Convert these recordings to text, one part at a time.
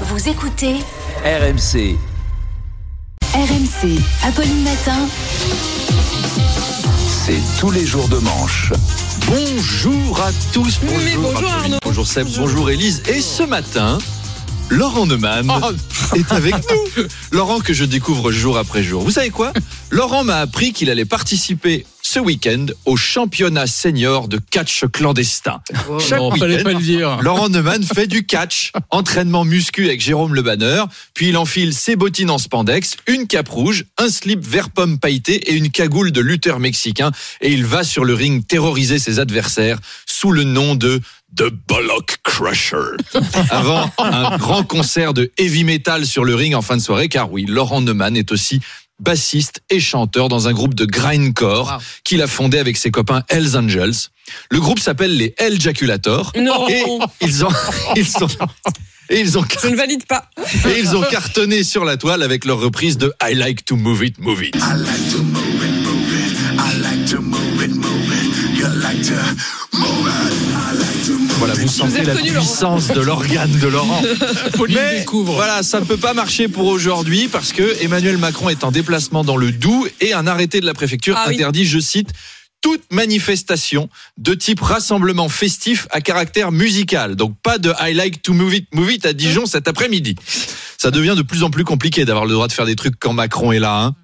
Vous écoutez RMC. RMC, Apolline Matin. C'est tous les jours de manche. Bonjour à tous. Bonjour, Mais bonjour, Arnaud. Bonjour Seb, bonjour Élise. Et ce matin, Laurent Neumann est avec nous. Laurent que je découvre jour après jour. Vous savez quoi? Laurent m'a appris qu'il allait participer ce week-end au championnat senior de catch clandestin. Chaque non, fallait week-end, pas le dire. Laurent Neumann fait du catch, entraînement muscu avec Jérôme Le Banner, puis il enfile ses bottines en spandex, une cape rouge, un slip vert pomme pailleté et une cagoule de lutteur mexicain et il va sur le ring terroriser ses adversaires sous le nom de The Bollock Crusher. Avant un grand concert de heavy metal sur le ring en fin de soirée, car oui, Laurent Neumann est aussi bassiste et chanteur dans un groupe de grindcore Wow. qu'il a fondé avec ses copains Hells Angels. Le groupe s'appelle les Hell Jaculators. Non. Et ils ont, ils sont, et ils ont, Je ne valide pas. et ils ont cartonné sur la toile avec leur reprise de I like to move it, move it. I like to move it, move it. I like to move it, move it. You like to move it. Voilà, vous sentez la Laurent. puissance de l'organe de Laurent. Pauline Mais découvre. voilà, ça ne peut pas marcher pour aujourd'hui parce que Emmanuel Macron est en déplacement dans le Doubs et un arrêté de la préfecture Ah oui. interdit, je cite, toute manifestation de type rassemblement festif à caractère musical. Donc pas de I like to move it, move it à Dijon cet après-midi. Ça devient de plus en plus compliqué d'avoir le droit de faire des trucs quand Macron est là. hein.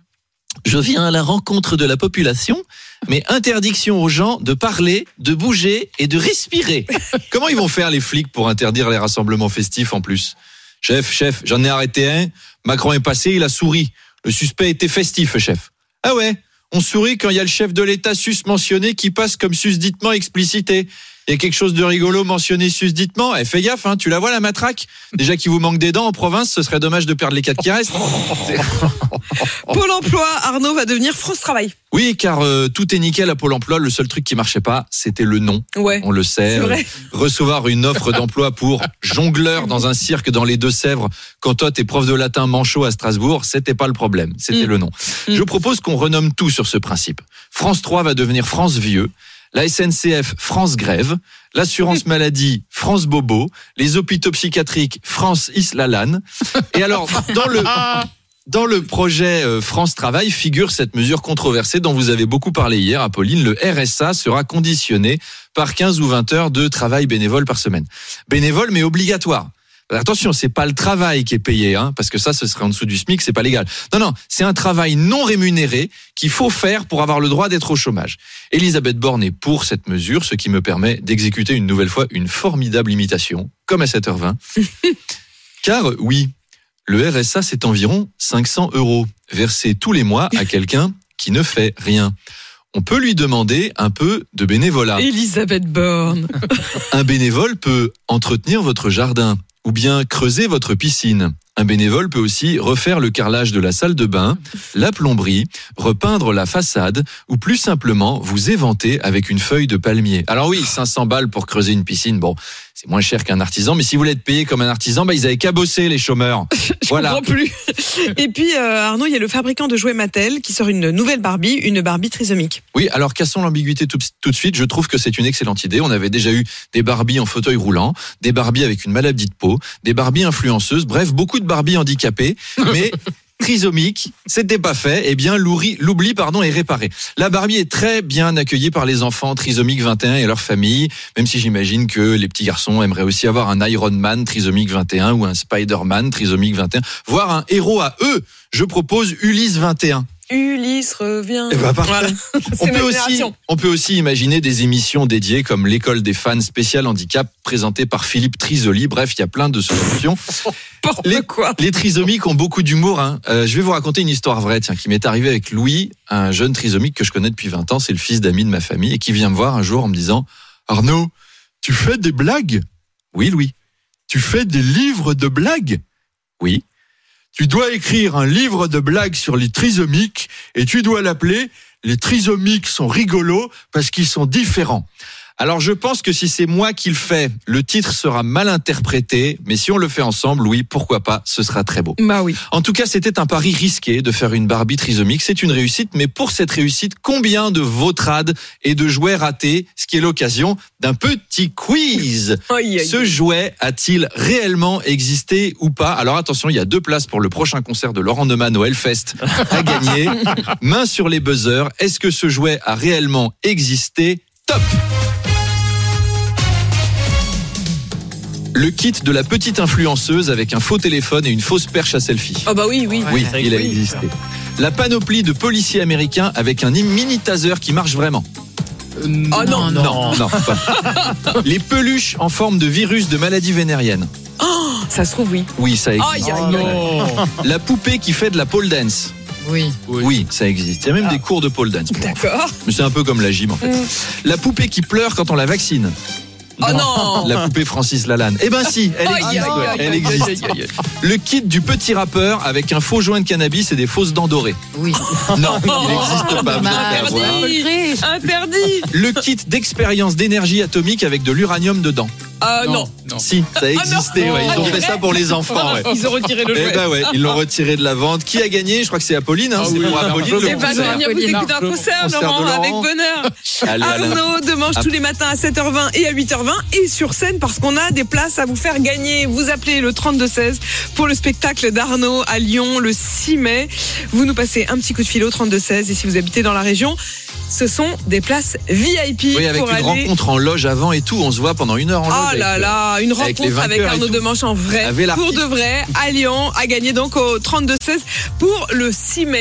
Je viens à la rencontre de la population, mais interdiction aux gens de parler, de bouger et de respirer. Comment ils vont faire les flics pour interdire les rassemblements festifs en plus? Chef, chef, j'en ai arrêté un. Macron est passé, il a souri. Le suspect était festif, chef. Ah ouais On sourit quand il y a le chef de l'État susmentionné qui passe comme susditement explicité. Il y a quelque chose de rigolo mentionné susditement. Eh, fais gaffe, hein, tu la vois la matraque? Déjà qu'il vous manque des dents en province, ce serait dommage de perdre les quatre qui restent. Pôle emploi, Arnaud va devenir France Travail. Oui, car euh, tout est nickel à Pôle emploi. Le seul truc qui marchait pas, c'était le nom. Ouais. On le sait. Vrai. Recevoir une offre d'emploi pour jongleur dans un cirque dans les Deux-Sèvres quand toi t'es prof de latin manchot à Strasbourg, c'était pas le problème. C'était Mm. le nom. Mm. Je propose qu'on renomme tout sur ce principe. France 3 va devenir France Vieux. La SNCF, France Grève. L'assurance maladie, France Bobo. Les hôpitaux psychiatriques, France Islalan. Et alors, dans le, dans le projet euh, France Travail figure cette mesure controversée dont vous avez beaucoup parlé hier, Apolline. Le RSA sera conditionné par 15 ou 20 heures de travail bénévole par semaine. Bénévole, mais obligatoire. Attention, c'est pas le travail qui est payé, hein, parce que ça, ce serait en dessous du SMIC, c'est pas légal. Non, non, c'est un travail non rémunéré qu'il faut faire pour avoir le droit d'être au chômage. Elisabeth Borne est pour cette mesure, ce qui me permet d'exécuter une nouvelle fois une formidable imitation, comme à 7h20. Car oui, le RSA, c'est environ 500 euros versés tous les mois à quelqu'un qui ne fait rien. On peut lui demander un peu de bénévolat. Elisabeth Borne. Un bénévole peut entretenir votre jardin ou bien creuser votre piscine. Un bénévole peut aussi refaire le carrelage de la salle de bain, la plomberie, repeindre la façade ou plus simplement vous éventer avec une feuille de palmier. Alors oui, 500 balles pour creuser une piscine, bon, c'est moins cher qu'un artisan, mais si vous voulez être payé comme un artisan, bah, ils avaient qu'à bosser les chômeurs. Je Voilà. comprends plus. Et puis, euh, Arnaud, il y a le fabricant de jouets Mattel qui sort une nouvelle Barbie, une Barbie trisomique. Oui, alors cassons l'ambiguïté tout, tout de suite. Je trouve que c'est une excellente idée. On avait déjà eu des Barbies en fauteuil roulant, des Barbies avec une maladie de peau, des Barbies influenceuses, bref, beaucoup de Barbies handicapées, mais trisomique, c'était pas fait. Eh bien, l'oubli, pardon, est réparé. La Barbie est très bien accueillie par les enfants trisomiques 21 et leurs familles, même si j'imagine que les petits garçons aimeraient aussi avoir un Iron Man trisomique 21 ou un Spider-Man trisomique 21, voire un héros à eux. Je propose Ulysse 21. Ulysse revient. Eh ben. Voilà. On peut, aussi, on peut aussi imaginer des émissions dédiées comme l'école des fans spécial handicap présentée par Philippe Trisoli. Bref, il y a plein de solutions. Les- quoi. Les trisomiques ont beaucoup d'humour. Hein. Euh, je vais vous raconter une histoire vraie tiens, qui m'est arrivée avec Louis, un jeune trisomique que je connais depuis 20 ans. C'est le fils d'amis de ma famille et qui vient me voir un jour en me disant Arnaud, tu fais des blagues? Oui, Louis. Tu fais des livres de blagues? Oui. Tu dois écrire un livre de blagues sur les trisomiques et tu dois l'appeler Les trisomiques sont rigolos parce qu'ils sont différents. Alors je pense que si c'est moi qui le fais, le titre sera mal interprété, mais si on le fait ensemble, oui, pourquoi pas, ce sera très beau. Bah oui. En tout cas, c'était un pari risqué de faire une Barbie trisomique. C'est une réussite, mais pour cette réussite, combien de vautrades et de jouets ratés Ce qui est l'occasion d'un petit quiz. Aïe, aïe. Ce jouet a-t-il réellement existé ou pas? Alors attention, il y a deux places pour le prochain concert de Laurent Neumann au Hellfest à gagner. Main sur les buzzers. Est-ce que ce jouet a réellement existé? Top Le kit de la petite influenceuse avec un faux téléphone et une fausse perche à selfie. Ah bah oui, oui. Oui, il a oui. existé. La panoplie de policiers américains avec un mini taser qui marche vraiment. Oh non. Non, non. pas. Les peluches en forme de virus de maladie vénérienne. Ça se trouve, oui. Oui, ça existe. Aïe. La poupée qui fait de la pole dance. Oui. Oui, ça existe. Il y a même des cours de pole dance. D'accord. Mais c'est un peu comme la gym en fait. Mm. La poupée qui pleure quand on la vaccine. Oh non. La poupée Francis Lalanne. Eh ben si, elle existe. ouais, aïe, elle existe. Le kit du petit rappeur avec un faux joint de cannabis et des fausses dents dorées. Oui. Non, il n'existe pas. Interdit. Interdit. Le kit d'expérience d'énergie atomique avec de l'uranium dedans. Ah non. Si, ça a existé. ouais. Ils ont fait ça pour les enfants. ouais. Ils ont retiré le Eh jouet. ben ouais, ils l'ont retiré de la vente. Qui a gagné? Je crois que c'est Apolline. Hein. c'est pour Apolline. Eh concert. tant mieux, vous écoutez un concert, Laurent, avec bonheur. Arnaud, dimanche tous les matins à 7h20 et à 8h20 et sur scène parce qu'on a des places à vous faire gagner. Vous appelez le 3216 pour le spectacle d'Arnaud à Lyon le 6 mai. Vous nous passez un petit coup de fil au 3216 et si vous habitez dans la région, ce sont des places VIP Oui, avec pour une aller. rencontre en loge avant et tout. On se voit pendant une heure en loge. Oh avec, là euh, là, une avec rencontre avec et Arnaud. Demanche en vrai, Avec pour de vrai, à Lyon, à gagner donc au 32-16 pour le 6 mai.